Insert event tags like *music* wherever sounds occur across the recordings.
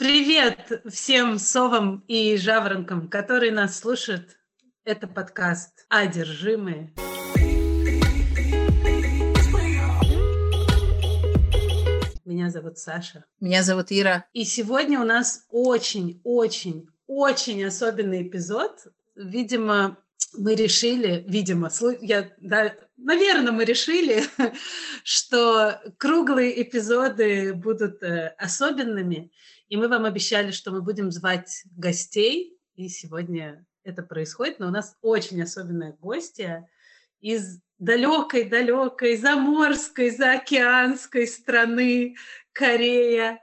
Привет всем совам и жаворонкам, которые нас слушают. Это подкаст «Одержимые». Меня зовут Саша. Меня зовут Ира. И сегодня у нас очень-очень-очень особенный эпизод. Видимо, мы решили, видимо, я, да, наверное, мы решили, *laughs* что круглые эпизоды будут э, особенными, и мы вам обещали, что мы будем звать гостей, и сегодня это происходит, но у нас очень особенная гостья из далекой-далекой, заморской, заокеанской страны Корея.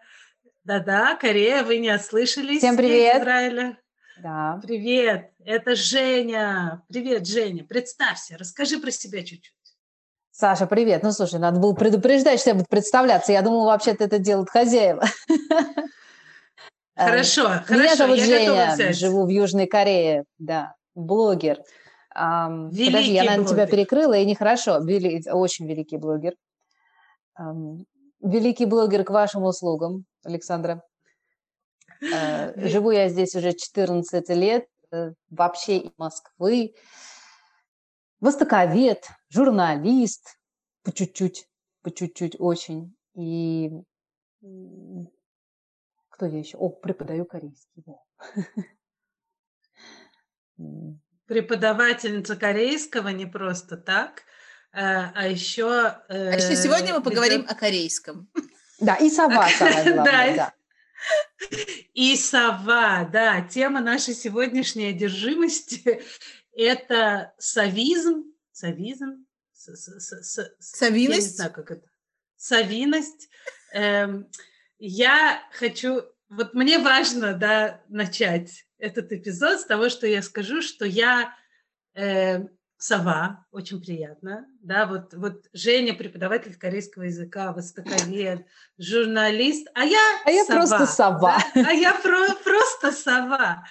Да-да, Корея, вы не ослышались? Всем привет! Израиля. Да. Привет, это Женя. Привет, Женя. Представься, расскажи про себя чуть-чуть. Саша, привет. Ну, слушай, надо было предупреждать, что я буду представляться. Я думала, вообще-то это делают хозяева. *laughs* Хорошо, Меня хорошо. Меня зовут я Женя, живу в Южной Корее, да, блогер. Великий Подожди, я, наверное, блогер. тебя перекрыла, и нехорошо. Вели... Очень великий блогер. Великий блогер к вашим услугам, Александра. Э, Живу я здесь уже 14 лет, э, вообще из Москвы. Востоковед, журналист, по чуть-чуть, по чуть-чуть очень. И кто я еще? О, преподаю корейский. *laughs* Преподавательница корейского не просто так, э, а еще... А еще сегодня мы поговорим о корейском. Да, и сова *laughs* да. И сова, да, тема нашей сегодняшней одержимости – это совизм, совизм, с- с- с- с- Я не Совиность. знаю, как это. Совиность. Эм, Я хочу... Вот мне важно, да, начать этот эпизод с того, что я скажу, что я э, сова, очень приятно, да, вот, вот Женя, преподаватель корейского языка, востоковед, журналист, а я А я просто сова. да, а я про- просто сова.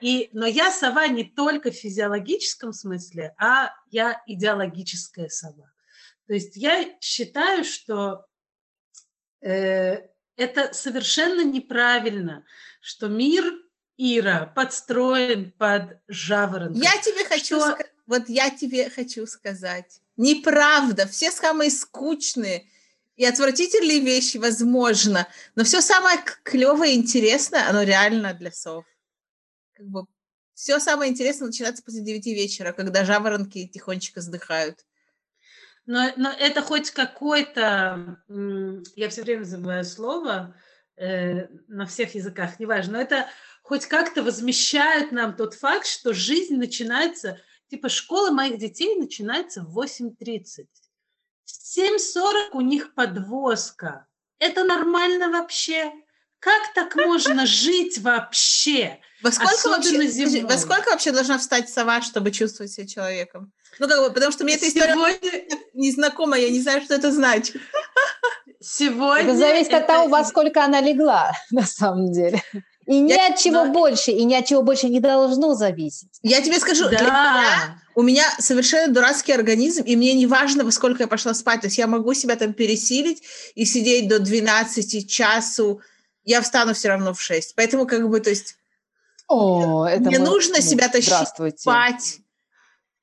И, но я сова не только в физиологическом смысле, а я идеологическая сова. То есть я считаю, что э, это совершенно неправильно, что мир Ира подстроен под жаворонка. Я тебе хочу, Что- ска- вот я тебе хочу сказать, неправда, все самые скучные и отвратительные вещи, возможно, но все самое клевое и интересное, оно реально для сов. Как бы все самое интересное начинается после девяти вечера, когда жаворонки тихонечко вздыхают. Но, но это хоть какой-то, я все время забываю слово э, на всех языках, неважно, но это хоть как-то возмещает нам тот факт, что жизнь начинается, типа школа моих детей начинается в 8.30. В 7.40 у них подвозка. Это нормально вообще? Как так можно жить вообще? Во сколько, Особенно вообще, зимой. во сколько вообще должна встать сова, чтобы чувствовать себя человеком? Ну, как бы, потому что мне эта история Сегодня, незнакома, я не знаю, что это значит. сегодня Это зависит от это того, во сколько она легла, *laughs* на самом деле. И ни Я- от чего но- больше, и ни от чего больше не должно зависеть. Я тебе скажу, для меня Да. у меня совершенно дурацкий организм, и мне не важно, во сколько я пошла спать. То есть я могу себя там пересилить и сидеть до 12 часу. Я встану все равно в 6. Поэтому как бы, то есть О, это мне мы- нужно ну, себя тащить спать.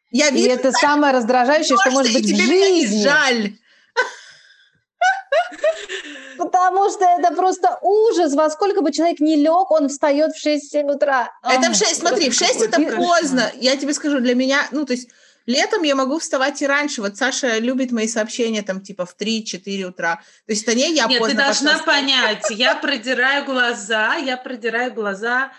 Я И вижу, это самое раздражающее, что может и быть в жизни. жаль. *laughs* Потому что это просто ужас. Во сколько бы человек не лег, он встает в 6-7 утра. Это в 6, смотри, в 6 это поздно. Я тебе скажу, для меня, ну, то есть летом я могу вставать и раньше. Вот Саша любит мои сообщения там типа в 3-4 утра. То есть это не я Нет, ты поздно должна пошла понять, я продираю глаза, я продираю глаза.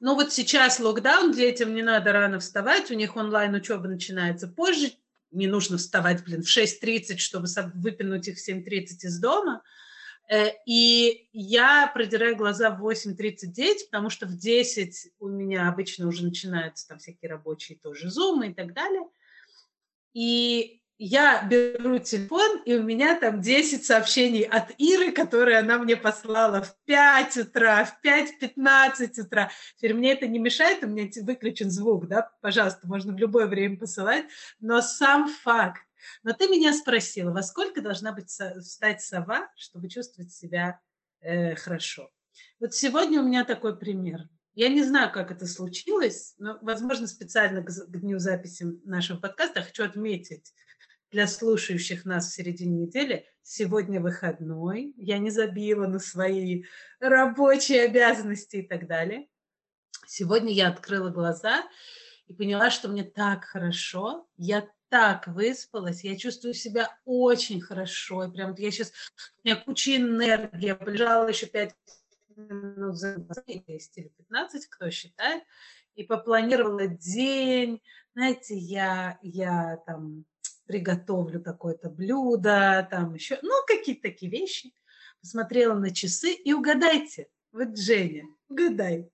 Ну вот сейчас локдаун, детям не надо рано вставать, у них онлайн учеба начинается позже, не нужно вставать, блин, в 6.30, чтобы выпинуть их в 7.30 из дома. Э, И я продираю глаза в 8.39, потому что в 10 у меня обычно уже начинаются там всякие рабочие тоже зумы и так далее. И я беру телефон, и у меня там 10 сообщений от Иры, которые она мне послала в 5 утра, в 5.15 утра. Теперь мне это не мешает, у меня выключен звук, да, пожалуйста, можно в любое время посылать, но сам факт. Но ты меня спросила, во сколько должна быть встать сова, чтобы чувствовать себя э, хорошо? Вот сегодня у меня такой пример. Я не знаю, как это случилось, но, возможно, специально к, к дню записи нашего подкаста хочу отметить для слушающих нас в середине недели. Сегодня выходной, я не забила на свои рабочие обязанности и так далее. Сегодня я открыла глаза и поняла, что мне так хорошо, я так выспалась, я чувствую себя очень хорошо. Прям я сейчас, у меня куча энергии, я полежала еще пять минут за 10 или 15, кто считает, и попланировала день. Знаете, я, я там приготовлю такое-то блюдо, там еще, ну, какие-то такие вещи. Посмотрела на часы и угадайте, вот Женя, угадай,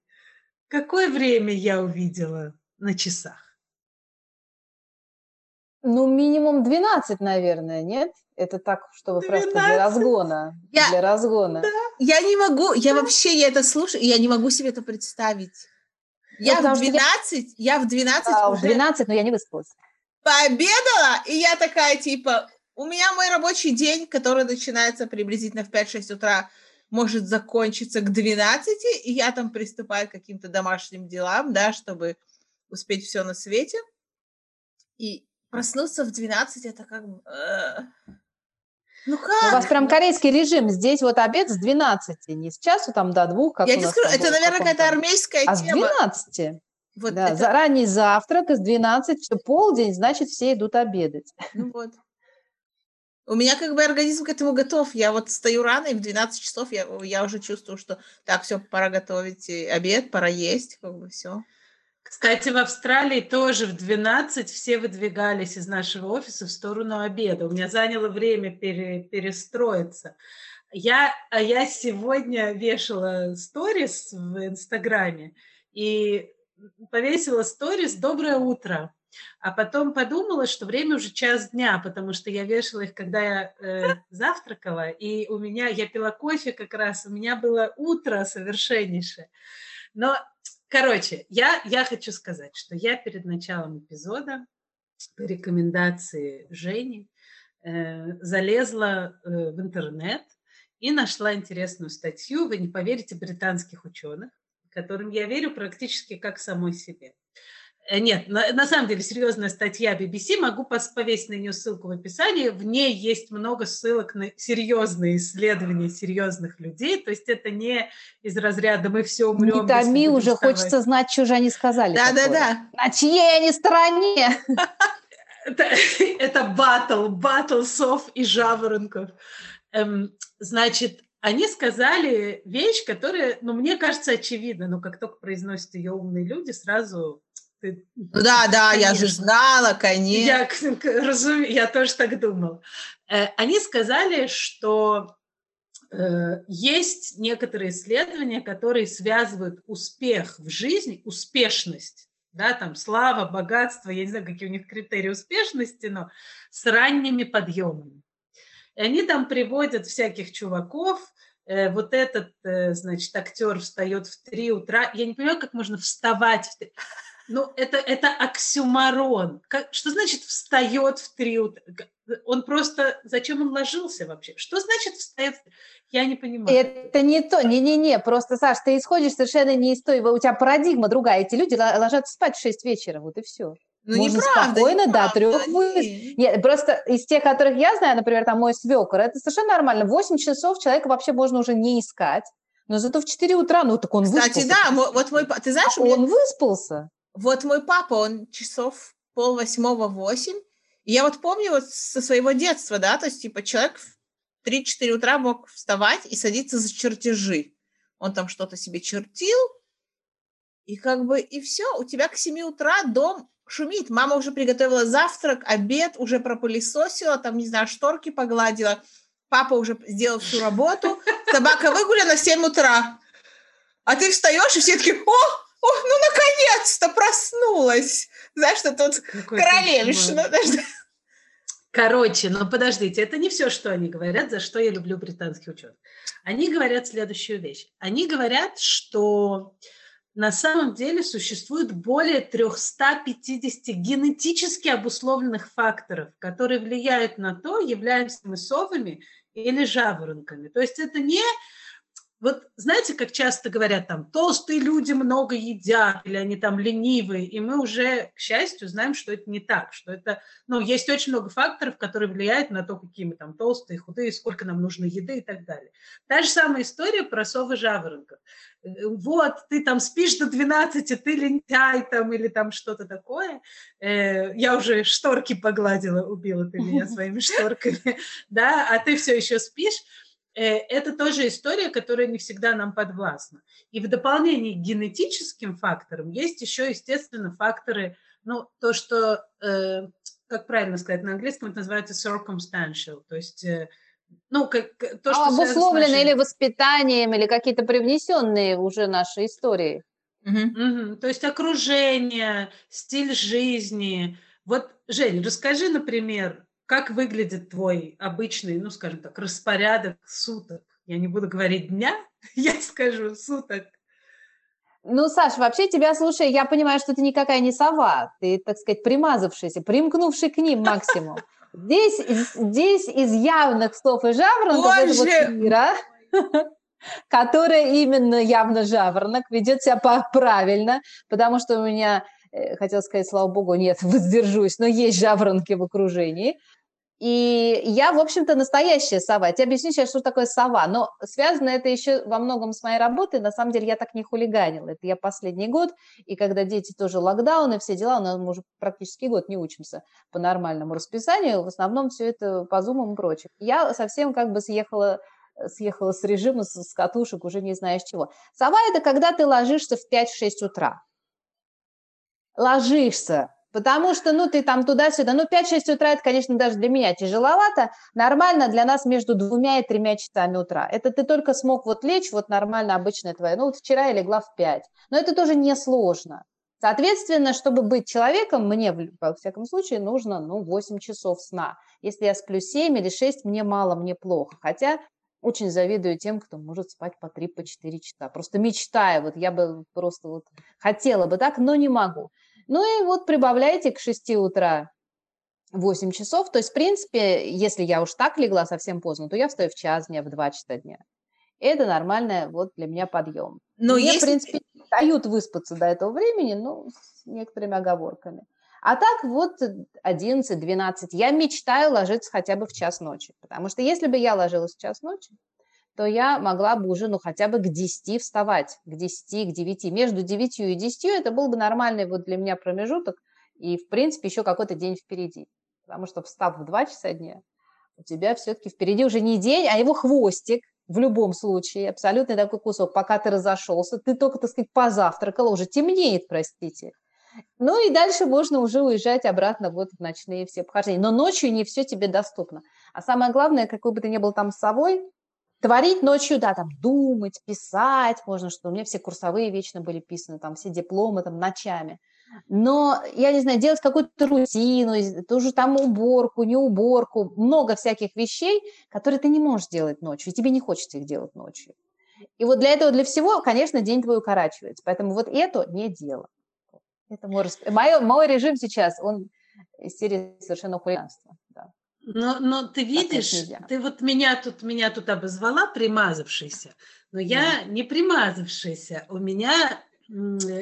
какое время я увидела на часах? Ну, минимум 12, наверное, нет? Это так, чтобы 12? просто для разгона. Я, для разгона. Да. Я не могу, я вообще, я это слушаю, я не могу себе это представить. Ну, я в 12, я... я в 12 а, уже... в 12, но я не выспалась. Пообедала, и я такая, типа, у меня мой рабочий день, который начинается приблизительно в 5-6 утра, может закончиться к 12, и я там приступаю к каким-то домашним делам, да, чтобы успеть все на свете. И проснуться в 12 это как бы... Э, ну как? У вас прям корейский режим. Здесь вот обед с 12, не с часу там до двух. Как Я не скажу, это, наверное, какая-то армейская а тема. А с 12? Вот да, это... заранний завтрак, из 12, все полдень, значит, все идут обедать. Ну вот. У меня как бы организм к этому готов. Я вот стою рано, и в 12 часов я, я уже чувствую, что так, все, пора готовить обед, пора есть, как бы все. Кстати, в Австралии тоже в 12 все выдвигались из нашего офиса в сторону обеда. У меня заняло время пере, перестроиться. Я, а я сегодня вешала сторис в Инстаграме и повесила сторис «Доброе утро». А потом подумала, что время уже час дня, потому что я вешала их, когда я э, завтракала, и у меня, я пила кофе как раз, у меня было утро совершеннейшее. Но Короче, я, я хочу сказать, что я перед началом эпизода по рекомендации Жени э, залезла э, в интернет и нашла интересную статью, вы не поверите, британских ученых, которым я верю практически как самой себе. Э, нет, на, на самом деле серьезная статья BBC, могу повесить на нее ссылку в описании. В ней есть много ссылок на серьезные исследования серьезных людей. То есть это не из разряда «мы все умрем». Не томи уже, вставать. хочется знать, что же они сказали. Да-да-да. На чьей они стороне? Это батл, батл сов и жаворонков. Эм, значит, они сказали вещь, которая, ну, мне кажется, очевидна, но как только произносят ее умные люди, сразу ты, да, да, конечно. я же знала, конечно. Я, разум... я тоже так думал. Э, они сказали, что э, есть некоторые исследования, которые связывают успех в жизни, успешность, да, там слава, богатство, я не знаю, какие у них критерии успешности, но с ранними подъемами. И они там приводят всяких чуваков, э, вот этот, значит, актер встает в 3 утра. Я не понимаю, как можно вставать в 3 ну, это, это оксюмарон. Как, что значит встает в три утра? Он просто... Зачем он ложился вообще? Что значит встает? Я не понимаю. Это не то. Не-не-не. Просто, Саш, ты исходишь совершенно не из той... У тебя парадигма другая. Эти люди ложатся спать в 6 вечера. Вот и все. Ну, Можно неправда, спокойно неправда, до трех выйти. Просто из тех, которых я знаю, например, там мой свекор, это совершенно нормально. 8 часов человека вообще можно уже не искать. Но зато в 4 утра, ну так он Кстати, выспался. да, вот мой, ты знаешь, а он выспался. Вот мой папа, он часов пол восьмого восемь. И я вот помню вот со своего детства, да, то есть типа человек в 3-4 утра мог вставать и садиться за чертежи. Он там что-то себе чертил, и как бы, и все, у тебя к 7 утра дом шумит. Мама уже приготовила завтрак, обед, уже пропылесосила, там, не знаю, шторки погладила. Папа уже сделал всю работу. Собака выгуляна в 7 утра. А ты встаешь, и все таки о, о, ну, наконец-то проснулась. Знаешь, что тут Какой королевишна. Короче, ну подождите, это не все, что они говорят, за что я люблю британских ученых. Они говорят следующую вещь. Они говорят, что на самом деле существует более 350 генетически обусловленных факторов, которые влияют на то, являемся мы совами или жаворонками. То есть это не вот знаете, как часто говорят там, толстые люди много едят, или они там ленивые, и мы уже, к счастью, знаем, что это не так, что это, ну, есть очень много факторов, которые влияют на то, какие мы там толстые, худые, сколько нам нужно еды и так далее. Та же самая история про совы жаворонков. Э, вот, ты там спишь до 12, ты лентяй там или там что-то такое. Э, я уже шторки погладила, убила ты меня *laughs* своими шторками, да, а ты все еще спишь это тоже история, которая не всегда нам подвластна. И в дополнение к генетическим факторам есть еще, естественно, факторы, ну, то, что, э, как правильно сказать на английском, это называется circumstantial, то есть э, ну, как, то, что а, обусловлены нашей... или воспитанием, или какие-то привнесенные уже наши истории. Угу. Угу. То есть окружение, стиль жизни. Вот, Жень, расскажи, например, как выглядит твой обычный, ну, скажем так, распорядок суток? Я не буду говорить дня, *laughs* я скажу суток. Ну, Саша, вообще тебя, слушай, я понимаю, что ты никакая не сова, ты, так сказать, примазавшийся, примкнувший к ним максимум. *laughs* Здесь, здесь из явных слов и жаворонков это вот мира, *laughs* которая именно явно жаворонок, ведет себя правильно, потому что у меня, э, хотел сказать, слава богу, нет, воздержусь, но есть жаворонки в окружении. И я, в общем-то, настоящая сова. Я тебе объясню сейчас, что такое сова. Но связано это еще во многом с моей работой. На самом деле я так не хулиганила. Это я последний год, и когда дети тоже локдауны, все дела, у нас мы уже практически год не учимся по нормальному расписанию. В основном все это по зумам и прочее. Я совсем как бы съехала съехала с режима, с, катушек, уже не знаешь чего. Сова – это когда ты ложишься в 5-6 утра. Ложишься, Потому что, ну, ты там туда-сюда, ну, 5-6 утра, это, конечно, даже для меня тяжеловато. Нормально для нас между двумя и тремя часами утра. Это ты только смог вот лечь, вот нормально, обычная твоя. Ну, вот вчера я легла в 5. Но это тоже несложно. Соответственно, чтобы быть человеком, мне, во всяком случае, нужно, ну, 8 часов сна. Если я сплю 7 или 6, мне мало, мне плохо. Хотя очень завидую тем, кто может спать по 3-4 по часа. Просто мечтаю, вот я бы просто вот хотела бы так, но не могу. Ну и вот прибавляйте к 6 утра 8 часов. То есть, в принципе, если я уж так легла совсем поздно, то я встаю в час дня, в 2 часа дня. Это нормальный вот для меня подъем. Но Мне, если... в принципе, дают выспаться до этого времени, ну, с некоторыми оговорками. А так вот 11-12. Я мечтаю ложиться хотя бы в час ночи. Потому что если бы я ложилась в час ночи, то я могла бы уже, ну, хотя бы к 10 вставать, к 10, к 9. Между 9 и 10 это был бы нормальный вот для меня промежуток, и, в принципе, еще какой-то день впереди. Потому что, встав в 2 часа дня, у тебя все-таки впереди уже не день, а его хвостик, в любом случае, абсолютный такой кусок, пока ты разошелся, ты только, так сказать, позавтракала, уже темнеет, простите. Ну и дальше можно уже уезжать обратно вот в ночные все похождения. Но ночью не все тебе доступно. А самое главное, какой бы ты ни был там с собой, Творить ночью, да, там думать, писать можно, что у меня все курсовые вечно были писаны, там все дипломы там ночами. Но, я не знаю, делать какую-то рутину, тоже там уборку, не уборку, много всяких вещей, которые ты не можешь делать ночью, и тебе не хочется их делать ночью. И вот для этого, для всего, конечно, день твой укорачивается. Поэтому вот это не дело. Это мой, мой, мой режим сейчас, он из серии совершенно хулиганства. Да. Но, но ты видишь, ты вот меня тут, меня тут обозвала примазавшийся, но я не примазавшийся. У меня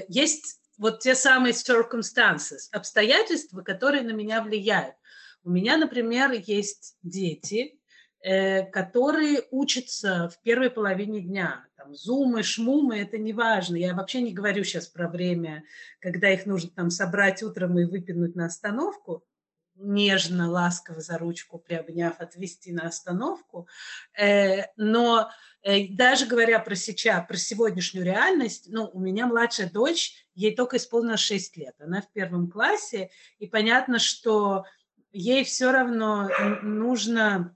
есть вот те самые circumstances, обстоятельства, которые на меня влияют. У меня, например, есть дети, э, которые учатся в первой половине дня. Там зумы, шмумы, это не важно. Я вообще не говорю сейчас про время, когда их нужно там собрать утром и выпинуть на остановку нежно, ласково за ручку приобняв, отвести на остановку. Э, но э, даже говоря про сейчас, про сегодняшнюю реальность, ну, у меня младшая дочь, ей только исполнилось 6 лет, она в первом классе, и понятно, что ей все равно нужно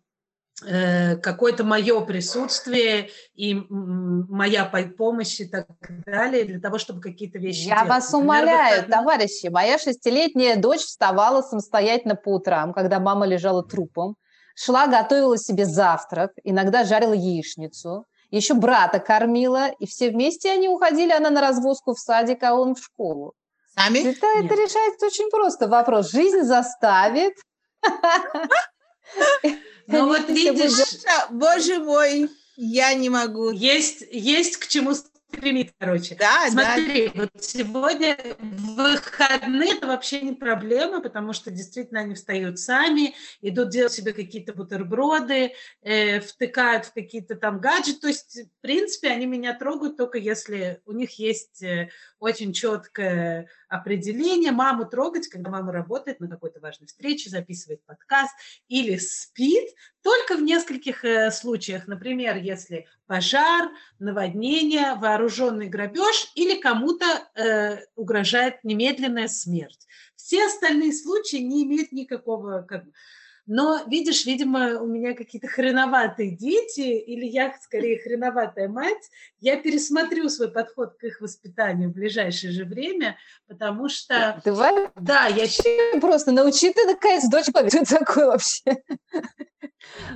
какое-то мое присутствие и моя помощь и так далее для того, чтобы какие-то вещи Я делать. вас умоляю, Например, товарищи, моя шестилетняя дочь вставала самостоятельно по утрам, когда мама лежала трупом, шла, готовила себе завтрак, иногда жарила яичницу, еще брата кормила, и все вместе они уходили, она на развозку в садик, а он в школу. Сами? Это, это решается очень просто вопрос. Жизнь заставит. *laughs* *laughs* Ну вот видишь... Боже мой, Я не могу. Есть, есть к чему стремиться, короче. Да, Смотри, да. вот сегодня выходные это вообще не проблема, потому что действительно они встают сами, идут делать себе какие-то бутерброды, э, втыкают в какие-то там гаджеты. То есть, в принципе, они меня трогают только если у них есть э, очень четкое определение. Маму трогать, когда мама работает на какой-то важной встрече, записывает подкаст или спит, только в нескольких э, случаях. Например, если пожар, наводнение, вооруженный грабеж или кому-то э, угрожает немедленная смерть. Все остальные случаи не имеют никакого как бы, но, видишь, видимо, у меня какие-то хреноватые дети, или я скорее хреноватая мать, я пересмотрю свой подход к их воспитанию в ближайшее же время, потому что... Давай. Да, я... Просто научи ты, наконец, дочь, что такое вообще.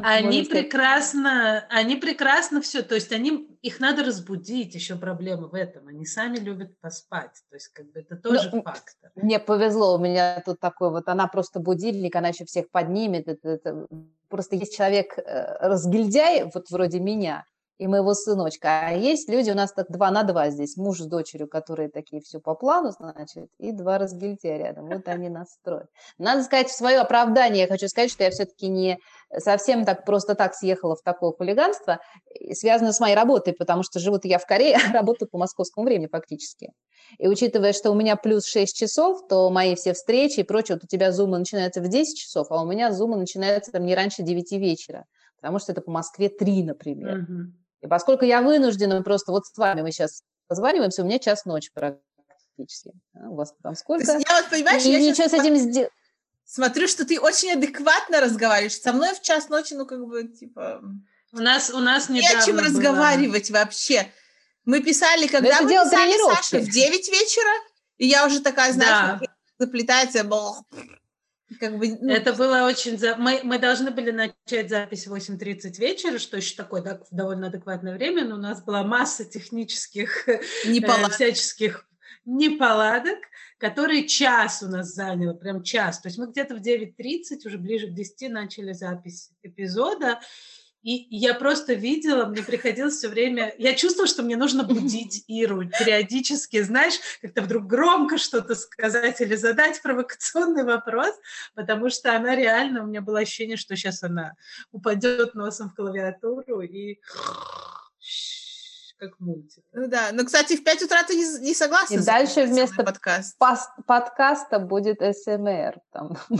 Они прекрасно, они прекрасно все, то есть они, их надо разбудить, еще проблема в этом, они сами любят поспать, то есть как бы это тоже Но, фактор. Мне повезло, у меня тут такой вот, она просто будильник, она еще всех поднимет, это, это, просто есть человек э, разгильдяй, вот вроде меня, и моего сыночка. А есть люди, у нас так два на два здесь, муж с дочерью, которые такие все по плану, значит, и два разгильтия рядом. Вот они настроят. Надо сказать, в свое оправдание я хочу сказать, что я все-таки не совсем так просто так съехала в такое хулиганство, связано с моей работой, потому что живу я в Корее, *laughs* а работаю по московскому времени фактически. И учитывая, что у меня плюс 6 часов, то мои все встречи и прочее, вот у тебя зумы начинаются в 10 часов, а у меня зумы начинаются там не раньше 9 вечера, потому что это по Москве 3, например. Mm-hmm. И поскольку я вынуждена просто вот с вами мы сейчас позваниваемся, у меня час ночи практически. А у вас там сколько? Я вот, понимаешь, и я ничего с этим сделать. Смотрю, что ты очень адекватно разговариваешь. Со мной в час ночи, ну, как бы, типа... У нас, у нас не о чем было. разговаривать вообще. Мы писали, когда мы писали Саше в 9 вечера, и я уже такая, знаешь, да. заплетается, как бы, ну, это было очень... За... Мы, мы должны были начать запись в 8.30 вечера, что еще такое да, довольно адекватное время, но у нас была масса технических. Э, всяческих неполадок, которые час у нас заняло, прям час. То есть мы где-то в 9.30, уже ближе к 10 начали запись эпизода, и я просто видела, мне приходилось все время... Я чувствовала, что мне нужно будить *laughs* Иру периодически, знаешь, как-то вдруг громко что-то сказать или задать провокационный вопрос, потому что она реально... У меня было ощущение, что сейчас она упадет носом в клавиатуру и *laughs* как мультик. Ну да, но, кстати, в 5 утра ты не, не согласна. И дальше вместо подкаст. подкаста будет СМР. Там, *laughs*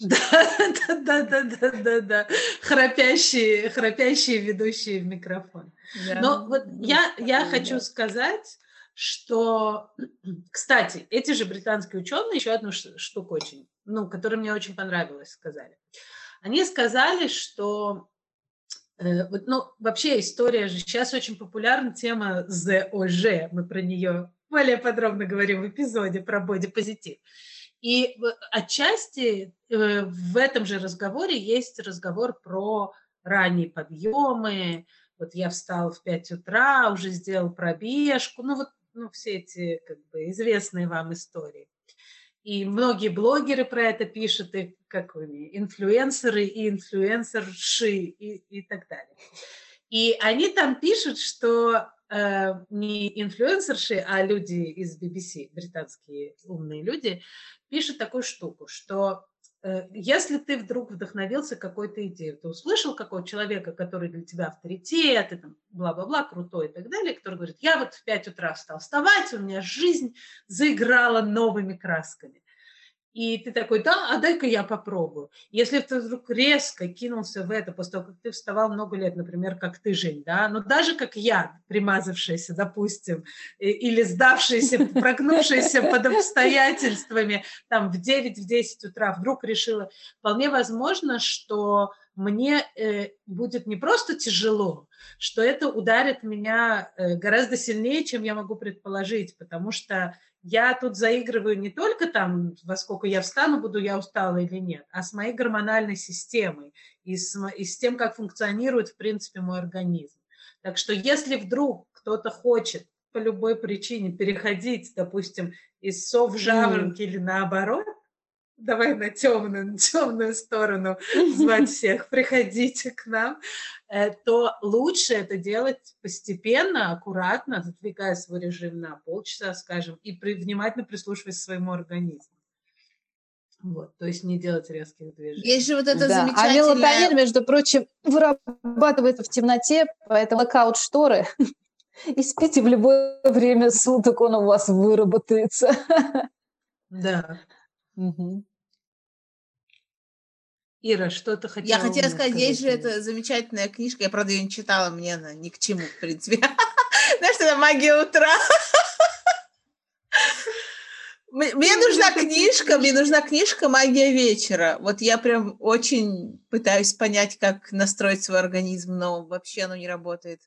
да, да, да, да, да, да. Храпящие, храпящие ведущие в микрофон. Да. Но вот я, я хочу сказать, что, *clears throat* кстати, эти же британские ученые еще одну штуку очень, ну, которая мне очень понравилась, сказали. Они сказали, что ну, вообще история же сейчас очень популярна тема ЗОЖ. Мы про нее более подробно говорим в эпизоде про бодипозитив. И отчасти э, в этом же разговоре есть разговор про ранние подъемы. Вот я встал в 5 утра, уже сделал пробежку. Ну, вот ну, все эти как бы, известные вам истории. И многие блогеры про это пишут, и как инфлюенсеры и инфлюенсерши и, и так далее. И они там пишут, что э, не инфлюенсерши, а люди из BBC, британские умные люди, пишут такую штуку, что если ты вдруг вдохновился какой-то идеей, ты услышал какого-то человека, который для тебя авторитет, и там бла-бла-бла, крутой и так далее, который говорит, я вот в 5 утра стал вставать, у меня жизнь заиграла новыми красками. И ты такой, да, а дай-ка я попробую. Если ты вдруг резко кинулся в это после того, как ты вставал много лет, например, как ты, Жень, да, но даже как я, примазавшаяся, допустим, или сдавшаяся, *laughs* прогнувшаяся под обстоятельствами, там в 9-10 утра вдруг решила, вполне возможно, что мне э, будет не просто тяжело, что это ударит меня э, гораздо сильнее, чем я могу предположить, потому что я тут заигрываю не только там, во сколько я встану, буду я устала или нет, а с моей гормональной системой и с, и с тем, как функционирует, в принципе, мой организм. Так что если вдруг кто-то хочет по любой причине переходить, допустим, из сов в жаворонки mm. или наоборот, давай на темную, на темную сторону звать *laughs* всех, приходите к нам, э, то лучше это делать постепенно, аккуратно, задвигая свой режим на полчаса, скажем, и при, внимательно прислушиваясь к своему организму. Вот, то есть не делать резких движений. Есть же вот это да. А замечательное... А мелатонин, между прочим, вырабатывается в темноте, поэтому локаут шторы *laughs* и спите в любое время суток, он у вас выработается. *laughs* Да. Угу. Ира, что ты хотела Я хотела сказать, есть же эта замечательная книжка, я, правда, ее не читала, мне она ни к чему, в принципе. *laughs* Знаешь, это «Магия утра». Мне нужна книжка, мне нужна книжка «Магия вечера». Вот я прям очень пытаюсь понять, как настроить свой организм, но вообще оно не работает.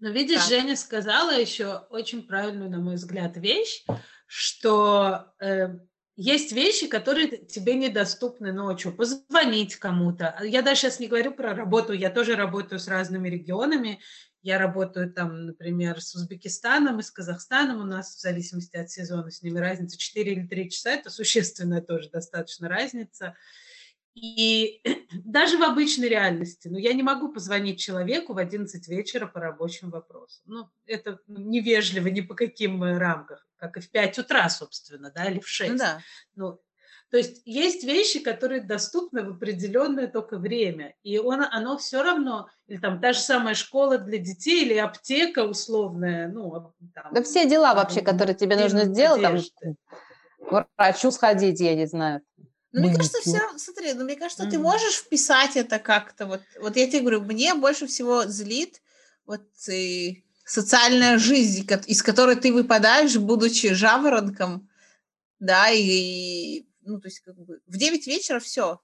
Но видишь, так. Женя сказала еще очень правильную, на мой взгляд, вещь, что э, есть вещи, которые тебе недоступны ночью. Позвонить кому-то. Я даже сейчас не говорю про работу, я тоже работаю с разными регионами, я работаю там, например, с Узбекистаном и с Казахстаном. У нас в зависимости от сезона с ними разница 4 или 3 часа. Это существенная тоже достаточно разница. И *clears throat* даже в обычной реальности, ну, я не могу позвонить человеку в 11 вечера по рабочим вопросам. Ну, это невежливо ни по каким рамках, как и в 5 утра, собственно, да, или в 6. Ну, да. Ну, то есть есть вещи, которые доступны в определенное только время, и он, оно все равно, или там та же самая школа для детей, или аптека условная, ну, там, Да все дела вообще, которые тебе нужно сделать, там, к врачу сходить, я не знаю. Ну, мне кажется, все, смотри, ну, мне кажется, mm. ты можешь вписать это как-то, вот, вот я тебе говорю, мне больше всего злит вот и социальная жизнь, из которой ты выпадаешь, будучи жаворонком, да, и ну, то есть как бы в 9 вечера все.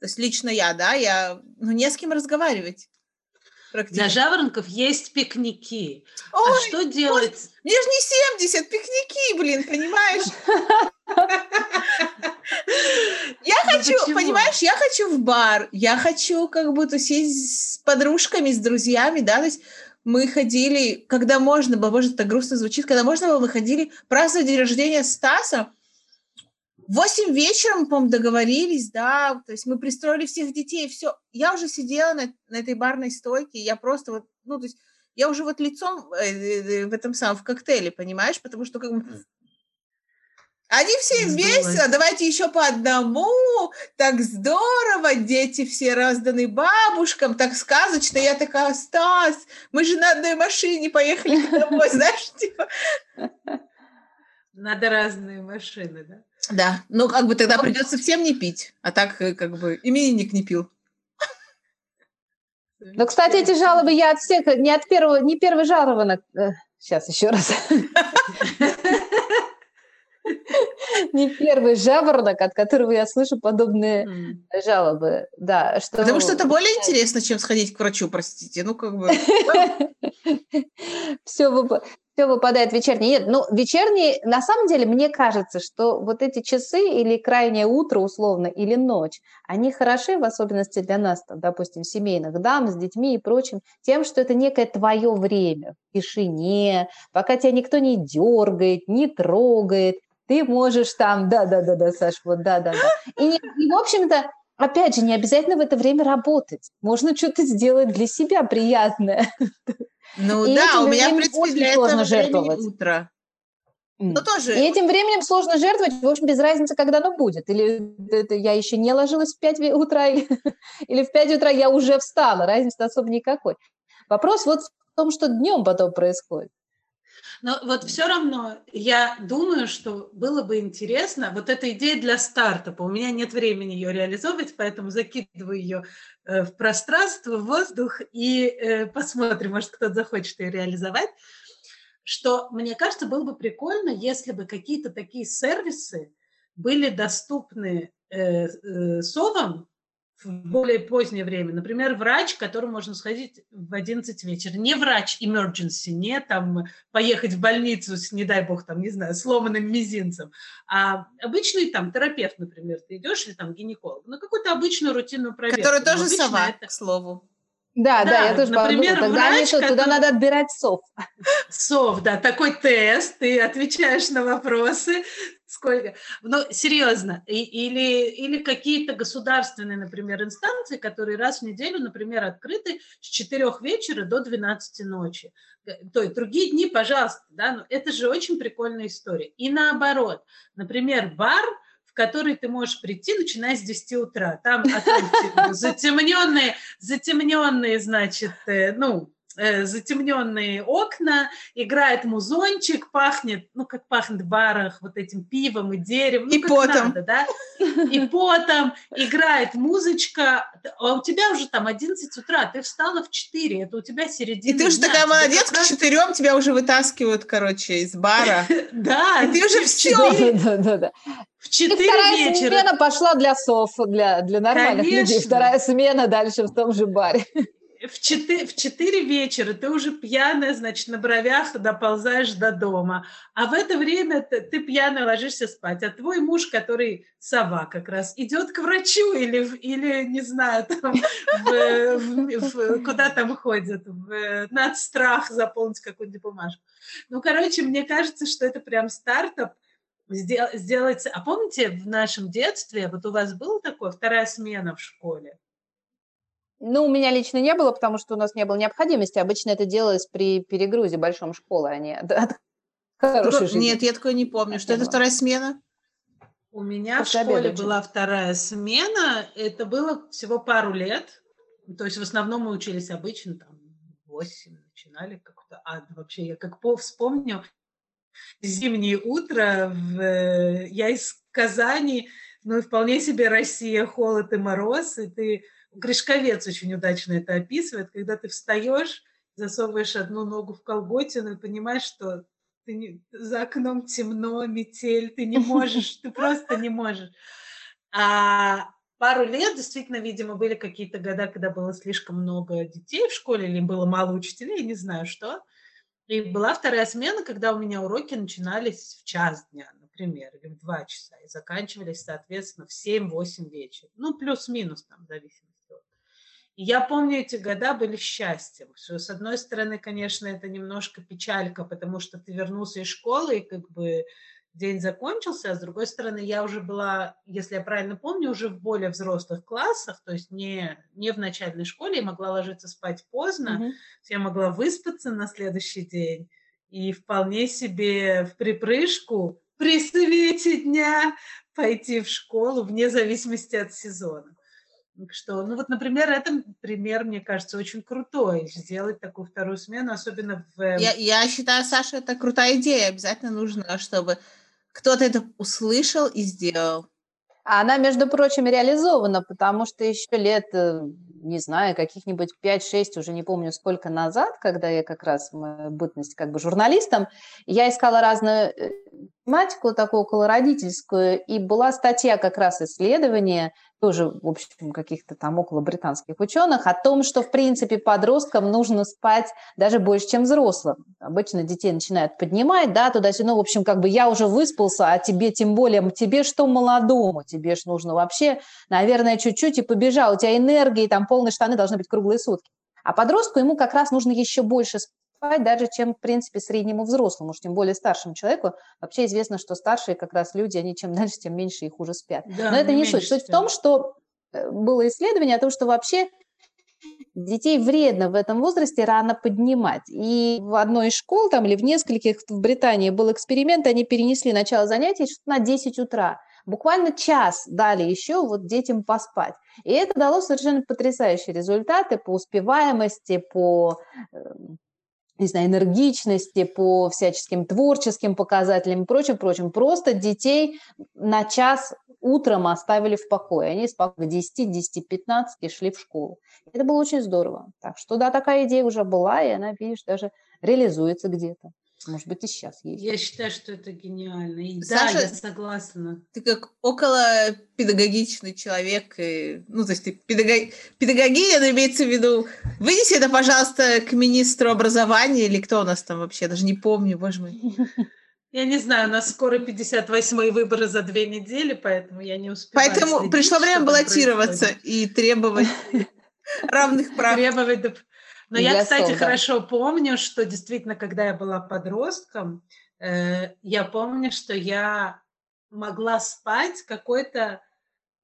То есть лично я, да, я, ну, не с кем разговаривать. Для жаворонков есть пикники. А Ой, а что делать? Может, мне же не 70, пикники, блин, понимаешь? *laughs* Я ну хочу, понимаешь, я хочу в бар, я хочу как бы тусить с подружками, с друзьями, да, то есть мы ходили, когда можно было, может, это грустно звучит, когда можно было, мы ходили праздновать день рождения Стаса, восемь вечера мы, по-моему, договорились, да, то есть мы пристроили всех детей, все. Я уже сидела на, на этой барной стойке, я просто вот, ну, то есть я уже вот лицом э, э, в этом самом, в коктейле, понимаешь, потому что как бы они все весело, давайте еще по одному, так здорово, дети все разданы бабушкам, так сказочно. Я такая, Стас, мы же на одной машине поехали *laughs* домой, знаешь, типа. Надо разные машины, да? Да, ну как бы тогда ну, придется всем не пить, а так э, как бы именинник не пил. Ну, кстати, эти жалобы я от всех, не от первого, не первый жалобанок. Сейчас еще раз. *laughs* *laughs* Не первый жаворонок, от которого я слышу подобные жалобы. Да, что... Потому что это более интересно, чем сходить к врачу, простите. Ну, как бы... Все, *laughs* все выпадает вечерний. Нет, ну, вечерний, на самом деле, мне кажется, что вот эти часы или крайнее утро, условно, или ночь, они хороши, в особенности для нас, там, допустим, семейных дам с детьми и прочим, тем, что это некое твое время в тишине, пока тебя никто не дергает, не трогает, ты можешь там, да-да-да-да, Саш, вот да-да-да. И, и, в общем-то, опять же, не обязательно в это время работать. Можно что-то сделать для себя приятное. Ну и да, у меня, в принципе, для этого жертвовать. утро. Но тоже... И этим временем сложно жертвовать, в общем, без разницы, когда оно будет. Или это я еще не ложилась в 5 утра, или *laughs* в 5 утра я уже встала, разницы особо никакой. Вопрос вот в том, что днем потом происходит. Но вот все равно я думаю, что было бы интересно, вот эта идея для стартапа, у меня нет времени ее реализовывать, поэтому закидываю ее э, в пространство, в воздух и э, посмотрим, может кто-то захочет ее реализовать, что мне кажется, было бы прикольно, если бы какие-то такие сервисы были доступны э, совам, в более позднее время. Например, врач, к которому можно сходить в 11 вечера. Не врач emergency, не там поехать в больницу с, не дай бог, там, не знаю, сломанным мизинцем, а обычный там терапевт, например, ты идешь или там гинеколог, на какую-то обычную рутинную проверку. Который тоже сова, это... к слову. Да, да, Да, я тоже например, подумала. Тогда они врач, что, туда надо отбирать сов. Сов, да, такой тест, ты отвечаешь на вопросы, сколько. Ну, серьезно, и- или, или какие-то государственные, например, инстанции, которые раз в неделю, например, открыты с 4 вечера до 12 ночи. Э, То есть другие дни, пожалуйста, да, но это же очень прикольная история. И наоборот, например, бар, который ты можешь прийти, начиная с 10 утра. Там, а там затемненные, затемненные, значит, э, ну, э, затемненные окна, играет музончик, пахнет, ну, как пахнет в барах, вот этим пивом и деревом. ну, И как потом. надо, да? И потом играет музычка, а у тебя уже там 11 утра, ты встала в 4, это у тебя середина И ты уже дня, такая молодец, к раз- четырем тебя уже вытаскивают, короче, из бара. *laughs* Да, И ты уже в всё. четыре- *laughs* Да, да, да. В И 4 вторая вечера. смена пошла для сов, для, для нормальных людей. Вторая смена дальше в том же баре. В 4, в 4 вечера ты уже пьяная, значит, на бровях доползаешь до дома. А в это время ты, ты пьяная ложишься спать. А твой муж, который сова как раз, идет к врачу или, или не знаю, там, в- в- в- куда там ходят, в надстрах заполнить какую-нибудь бумажку. Ну, короче, мне кажется, что это прям стартап сдел- сделать... А помните, в нашем детстве, вот у вас было такое, вторая смена в школе? Ну, у меня лично не было, потому что у нас не было необходимости. Обычно это делалось при перегрузе большом школы, а не от, от хорошей жизни. Нет, я такое не помню. Что это было. вторая смена? У меня После в школе обеда была вторая смена. Это было всего пару лет. То есть в основном мы учились обычно, там, 8 начинали как-то. А вообще я как по вспомню, зимнее утро, в, э, я из Казани, ну, вполне себе Россия, холод и мороз, и ты... Гришковец очень удачно это описывает, когда ты встаешь, засовываешь одну ногу в колготину и понимаешь, что ты не- за окном темно, метель, ты не можешь, ты просто не можешь. А пару лет, действительно, видимо, были какие-то года, когда было слишком много детей в школе или было мало учителей, не знаю что. И была вторая смена, когда у меня уроки начинались в час дня, например, или в два часа, и заканчивались, соответственно, в 7-8 вечера. Ну, плюс-минус, там. И я помню, эти года были счастьем. Что, с одной стороны, конечно, это немножко печалька, потому что ты вернулся из школы, и как бы день закончился, а с другой стороны, я уже была, если я правильно помню, уже в более взрослых классах, то есть не, не в начальной школе, я могла ложиться спать поздно, Мгм. я могла выспаться на следующий день и вполне себе в припрыжку при свете дня пойти в школу вне зависимости от сезона. Так что, ну вот, например, это пример, мне кажется, очень крутой, сделать такую вторую смену, особенно в... э, Я, я считаю, Саша, это крутая идея. Обязательно нужно, чтобы кто-то это услышал и сделал. А Она, между прочим, реализована, потому что еще лет, э, не знаю, каких-нибудь 5-6, уже не помню сколько назад, когда я как раз бытность как бы журналистом, я искала разную э, тематику, такую околородительскую, и была статья как раз исследования, тоже, в общем, каких-то там около британских ученых, о том, что, в принципе, подросткам нужно спать даже больше, чем взрослым. Обычно детей начинают поднимать, да, туда-сюда, ну, в общем, как бы я уже выспался, а тебе тем более, тебе что молодому, тебе ж нужно вообще, наверное, чуть-чуть и побежал, у тебя энергии, там полные штаны должны быть круглые сутки. А подростку ему как раз нужно еще больше спать, даже чем, в принципе, среднему взрослому, уж тем более старшему человеку. Вообще известно, что старшие как раз люди, они чем *laughs* дальше, тем меньше и хуже спят. да, Но это не суть. Суть в том, что э, было исследование о том, что вообще детей вредно в этом возрасте рано поднимать. И в одной из школ там или в нескольких в Британии был эксперимент, они перенесли начало занятий на 10 утра. Буквально час дали еще вот детям поспать. И это дало совершенно потрясающие результаты по успеваемости, по э, не знаю, энергичности, по всяческим творческим показателям и прочим, прочим. Просто детей на час утром оставили в покое. Они спокойно к 10, 10, 15 шли в школу. Это было очень здорово. Так что да, такая идея уже была, и она, видишь, даже реализуется где-то. Может быть, и сейчас есть. Я считаю, что это гениально. И Саша- да, я согласна. Ты как около педагогичный человек, и, ну, то есть ты педагог, педагогия, но имеется в виду, вынеси это, пожалуйста, к министру образования, или кто у нас там вообще, я даже не помню, боже мой. *laughs* Я не знаю, у нас скоро 58-е выборы за две недели, поэтому я не успеваю Поэтому следить, пришло время баллотироваться происходит. и требовать *laughs* равных прав. Требовать Но я, Для кстати, сов, да. хорошо помню, что действительно, когда я была подростком, э, я помню, что я могла спать какое-то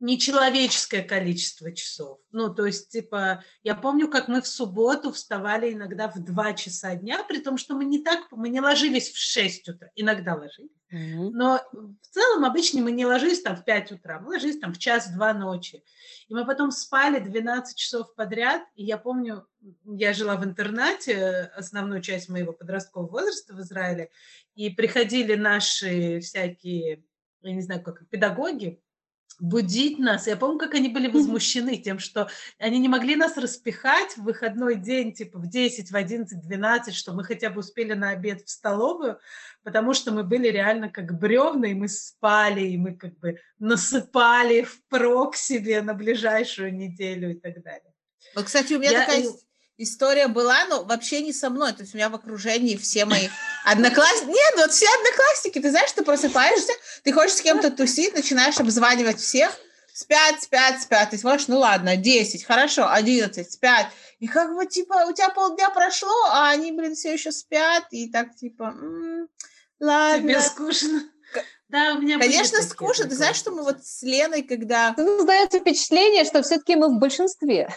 нечеловеческое количество часов. Ну, то есть, типа, я помню, как мы в субботу вставали иногда в 2 часа дня, при том, что мы не так, мы не ложились в 6 утра, иногда ложились. Мгм. Но в целом обычно мы не ложились там в 5 утра, мы ложились там в час-два ночи. И мы потом спали 12 часов подряд. И я помню, я жила в интернате основную часть моего подросткового возраста в Израиле, и приходили наши всякие, я не знаю, как педагоги, будить нас. Я помню, как они были возмущены тем, что они не могли нас распихать в выходной день, типа в 10, в 11, 12, что мы хотя бы успели на обед в столовую, потому что мы были реально как бревна, и мы спали, и мы как бы насыпали впрок себе на ближайшую неделю и так далее. Вот, кстати, у меня Я- такая история была, но вообще не со мной. То есть у меня в окружении все мои одноклассники. Нет, вот все одноклассники. Ты знаешь, ты просыпаешься, ты хочешь с кем-то тусить, начинаешь обзванивать всех. Спят, спят, спят. Ты смотришь, ну ладно, 10, хорошо, 11, спят. И как бы, типа, у тебя полдня прошло, а они, блин, все еще спят. И так, типа, «М, ладно. Тебе скучно? Да, у меня Конечно, скучно. Ты знаешь, что мы вот с Леной, когда... Создается впечатление, что все-таки мы в большинстве.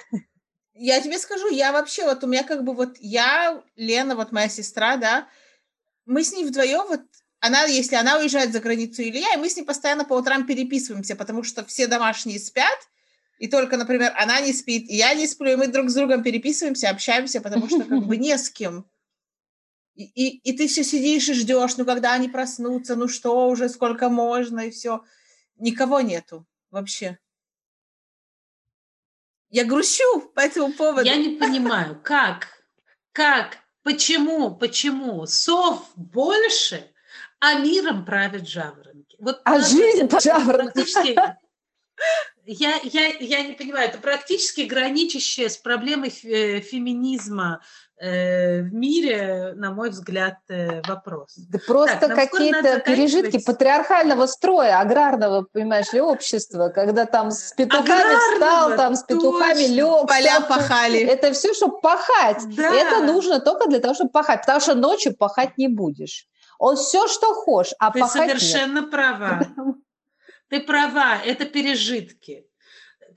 Я тебе скажу, я вообще, вот у меня как бы вот я, Лена, вот моя сестра, да, мы с ней вдвоем, вот она, если она уезжает за границу или я, и мы с ней постоянно по утрам переписываемся, потому что все домашние спят, и только, например, она не спит, и я не сплю, и мы друг с другом переписываемся, общаемся, потому что как бы *laughs* не с кем. И, и, и ты все сидишь и ждешь, ну когда они проснутся, ну что уже, сколько можно, и все. Никого нету вообще. Я грущу по этому поводу. Я не понимаю, как, как, почему, почему сов больше, а миром правят жаворонки. Вот А жизнь это практически... Я, я, я не понимаю, это практически граничащее с проблемой фе- феминизма в мире, на мой взгляд, э, вопрос. Да просто какие-то пережитки патриархального строя, аграрного, понимаешь ли, общества, когда там с петухами встал, там с петухами точно. лег. Поля пахали. Это все, чтобы пахать. Да. Это нужно только для того, чтобы пахать, потому что ночью пахать не будешь. Он все, что хочешь, а Ты пахать нет. совершенно права. Ты права, это пережитки.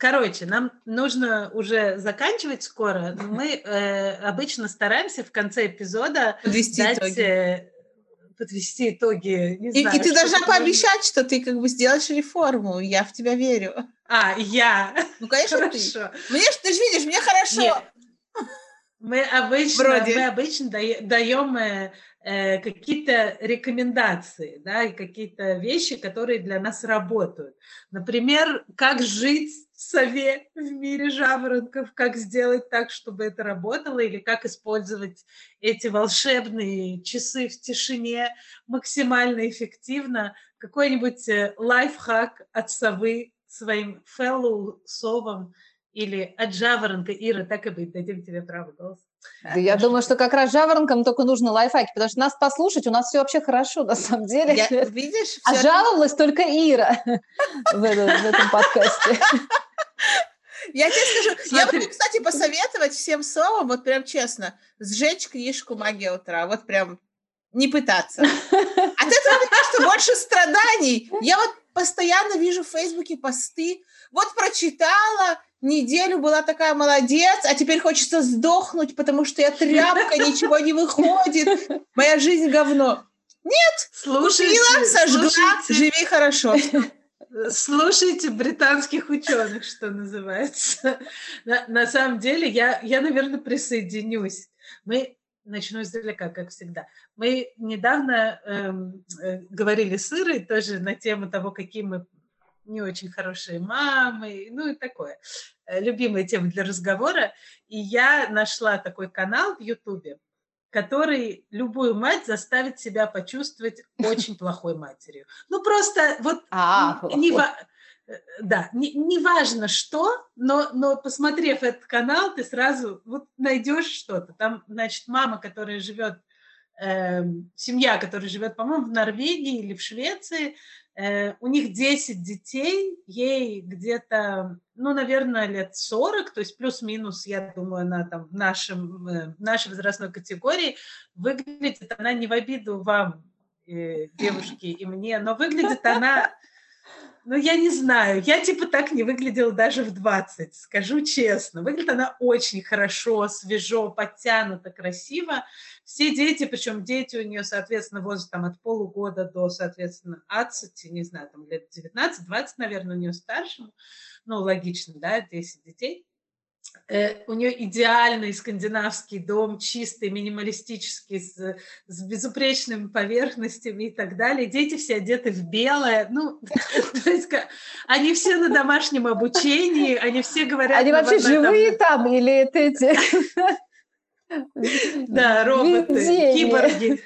Короче, нам нужно уже заканчивать скоро. но Мы э, обычно стараемся в конце эпизода Подвести дать, итоги. э, подвести итоги. Не И, знаю, и ты должна можно- пообещать, что ты как бы сделаешь реформу. Я в тебя верю. А, я. Ну, конечно, ты. Хорошо. Мне ж, ты же видишь, мне хорошо. Нет. Мы обычно, Вроде. мы обычно дае- даем э, э, какие-то рекомендации, да, и какие-то вещи, которые для нас работают. Например, как жить сове в мире жаворонков, как сделать так, чтобы это работало, или как использовать эти волшебные часы в тишине максимально эффективно. Какой-нибудь э, лайфхак от совы своим феллоу совам или от жаворонка. Ира, так и быть, дадим тебе право голоса. Да я думаю, что как раз жаворонкам только нужны лайфхаки, потому что нас послушать, у нас все вообще хорошо, на самом деле. Я- видишь, А жаловалась только Ира *laughs* в этом, в этом подкасте. Я тебе скажу, я могу, кстати, посоветовать всем совам, вот прям честно, сжечь книжку «Магия утра», вот прям не пытаться. От этого, кажется, больше страданий. Я вот постоянно вижу в Фейсбуке посты, вот прочитала, неделю была такая молодец, а теперь хочется сдохнуть, потому что я тряпка, ничего не выходит, моя жизнь говно. Слушайте, Купила, сожгла, слушайте, живи хорошо. Слушайте британских ученых, что называется. На, на самом деле, я, я, наверное, присоединюсь. Мы начну издалека, как всегда. Мы недавно эм, э, говорили с Ирой тоже на тему того, какие мы не очень хорошие мамы, ну и такое. Э, Любимая тема для разговора. И я нашла такой канал в Ютубе, который любую мать заставит себя почувствовать *laughs* очень плохой матерью. Ну просто вот А, не э, да, не, не важно что, но, но посмотрев этот канал, ты сразу вот найдешь что-то. Там, значит, мама, которая живет э, семья, которая живет, по-моему, в Норвегии или в Швеции, у них 10 детей, ей где-то, ну, наверное, лет 40, то есть плюс-минус, я думаю, она там в, нашем, э, в нашей возрастной категории, выглядит она не в обиду вам, э, девушки, и мне, но выглядит она ну, я не знаю. Я типа так не выглядела даже в 20, скажу честно. Выглядит она очень хорошо, свежо, подтянуто, красиво. Все дети, причем дети у нее, соответственно, возраст там от полугода до, соответственно, 20, не знаю, там лет 19-20, наверное, у нее старшему. Ну, логично, да, 10 детей. Э, у нее идеальный скандинавский дом, чистый, минималистический, с, с безупречными поверхностями и так далее. Дети все одеты в белое. Ну, *laughs* то есть, они все на домашнем обучении, они все говорят... Они вообще живые там или это эти... Да, роботы, киборги.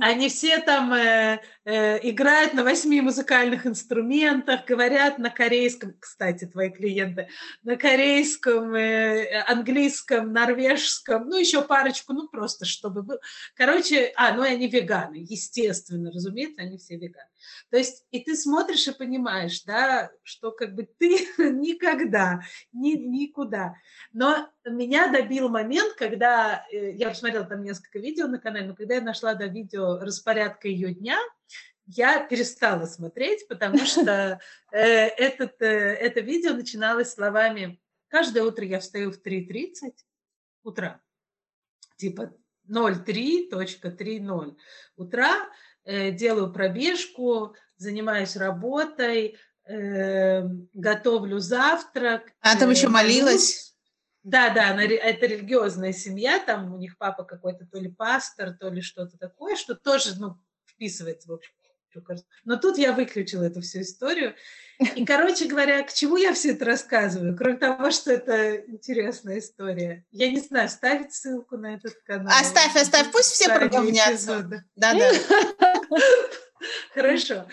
Они все там э, э, играют на восьми музыкальных инструментах, говорят на корейском, кстати, твои клиенты, на корейском, э, английском, норвежском, ну, еще парочку, ну, просто чтобы. Короче, а, ну, и они веганы, естественно, разумеется, они все веганы. То есть, и ты смотришь и понимаешь, да, что как бы ты *laughs* никогда, ни, никуда. Но меня добил момент, когда, э, я посмотрела там несколько видео на канале, но когда я нашла до видео распорядка ее дня, я перестала смотреть, потому что *laughs* э, этот, э, это видео начиналось словами «Каждое утро я встаю в 3.30 утра». Типа 03.30 утра, делаю пробежку, занимаюсь работой, э, готовлю завтрак. А там еще молилась? Да, да, это религиозная семья, там у них папа какой-то то ли пастор, то ли что-то такое, что тоже, ну, вписывается в общем. Но тут я выключила эту всю историю. И, короче говоря, к чему я все это рассказываю? Кроме того, что это интересная история. Я не знаю, ставить ссылку на этот канал. Оставь, оставь, пусть все проговнятся. Да, да. *laughs* Хорошо.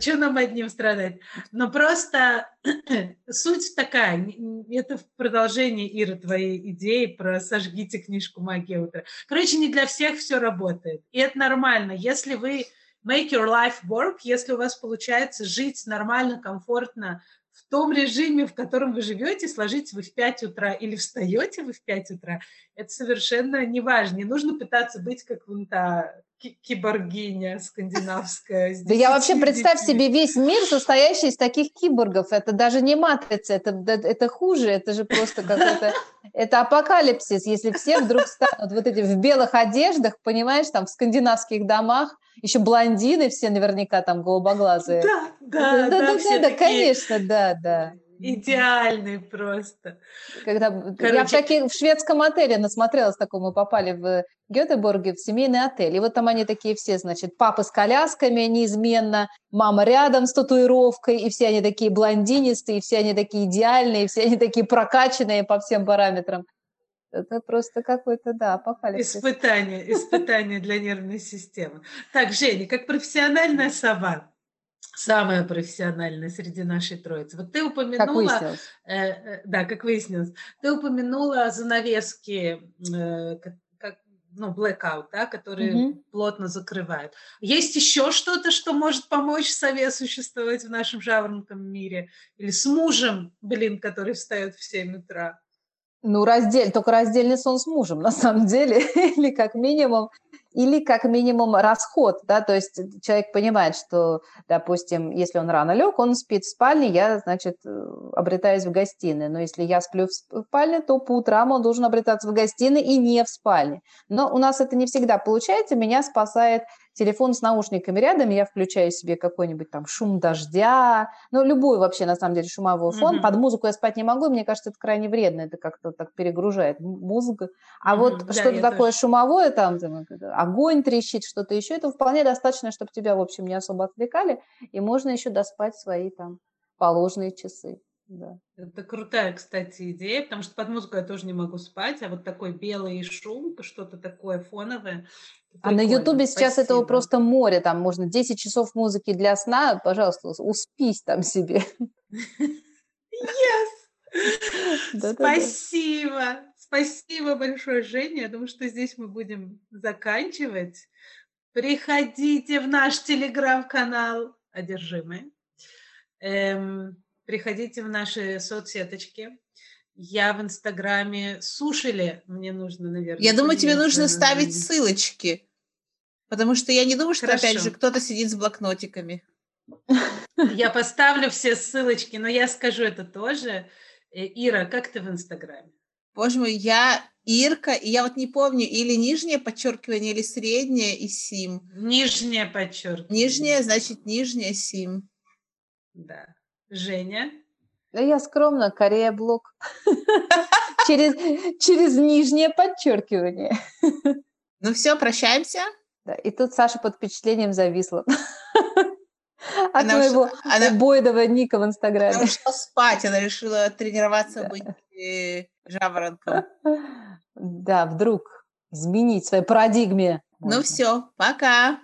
Что нам одним страдать? Но просто *clears throat* суть такая, это в продолжении, Ира, твоей идеи про сожгите книжку «Магия утра». Короче, не для всех все работает. И это нормально. Если вы make your life work, если у вас получается жить нормально, комфортно, в том режиме, в котором вы живете, сложитесь вы в 5 утра или встаете вы в 5 утра, это совершенно не важно. Не нужно пытаться быть как вон та киборгиня скандинавская. Да я вообще, представь себе весь мир, состоящий из таких киборгов. Это даже не матрица, это, это хуже, это же просто какой-то... Это апокалипсис, если все вдруг станут вот эти в белых одеждах, понимаешь, там в скандинавских домах, еще блондины все наверняка там голубоглазые. Да, да, да, да, да, да, да конечно, да, да. Идеальный просто. Когда Короче... я в, таких, в шведском отеле насмотрелась такого, мы попали в Гетеборге в семейный отель, и вот там они такие все, значит, папы с колясками неизменно, мама рядом с татуировкой, и все они такие блондинистые, и все они такие идеальные, и все они такие прокачанные по всем параметрам. Это просто какой-то, да, апокалипсис. Испытание, испытание для нервной системы. Так, Женя, как профессиональная сова, самая профессиональная среди нашей троицы. Вот ты упомянула, как э, э, да, как выяснилось, ты упомянула занавески, э, как, ну, blackout, да, которые угу. плотно закрывают. Есть еще что-то, что может помочь сове существовать в нашем жаворонком мире? Или с мужем, блин, который встает в 7 утра? Ну, раздел, только раздельный сон с мужем, *laughs* на самом деле, или как минимум или как минимум расход, да, то есть человек понимает, что, допустим, если он рано лег, он спит в спальне, я, значит, э, обретаюсь в гостиной, но если я сплю в спальне, то по утрам он должен обретаться в гостиной и не в спальне. Но у нас это не всегда получается, меня спасает телефон с наушниками рядом, я включаю себе какой-нибудь там шум дождя, ну, любой вообще, на самом деле, шумовой фон. Mm-hmm. Под музыку я спать не могу, мне кажется, это крайне вредно, это как-то так перегружает музыку. А mm-hmm. вот да, что-то такое тоже. шумовое, там, там, огонь трещит, что-то еще, это вполне достаточно, чтобы тебя, в общем, не особо отвлекали, и можно еще доспать свои там положенные часы. Да. Это крутая, кстати, идея, потому что под музыку я тоже не могу спать, а вот такой белый шум, что-то такое фоновое. А на Ютубе сейчас этого просто море, там можно 10 часов музыки для сна, пожалуйста, успись там себе. Yes! *laughs* Спасибо, Спасибо большое, Женя. Я думаю, что здесь мы будем заканчивать. Приходите в наш телеграм-канал «Одержимые». Эм, приходите в наши соцсеточки. Я в Инстаграме сушили. Мне нужно, наверное. Я думаю, тебе нужно свое ставить ссылочки. Потому что я не думаю, что опять Хорошо. же кто-то сидит с блокнотиками. Я поставлю все ссылочки, но я скажу это тоже. Э, Ира, как ты в Инстаграме? Боже мой, я Ирка, и я вот не помню, или нижнее подчеркивание, или среднее, и сим. Нижнее подчеркивание. Нижнее, значит, нижнее сим. Да. Женя? Да я скромно, Корея блок. *laughs* Через, через нижнее подчеркивание. *laughs* Ну все, прощаемся. Да, и тут Саша под впечатлением зависла. *laughs* От Она моего ушла- она- убойного ника в Она Инстаграме. ушла спать, она решила тренироваться быть э, жаворонком. Да, вдруг изменить своей парадигме. Ну можно. все, пока.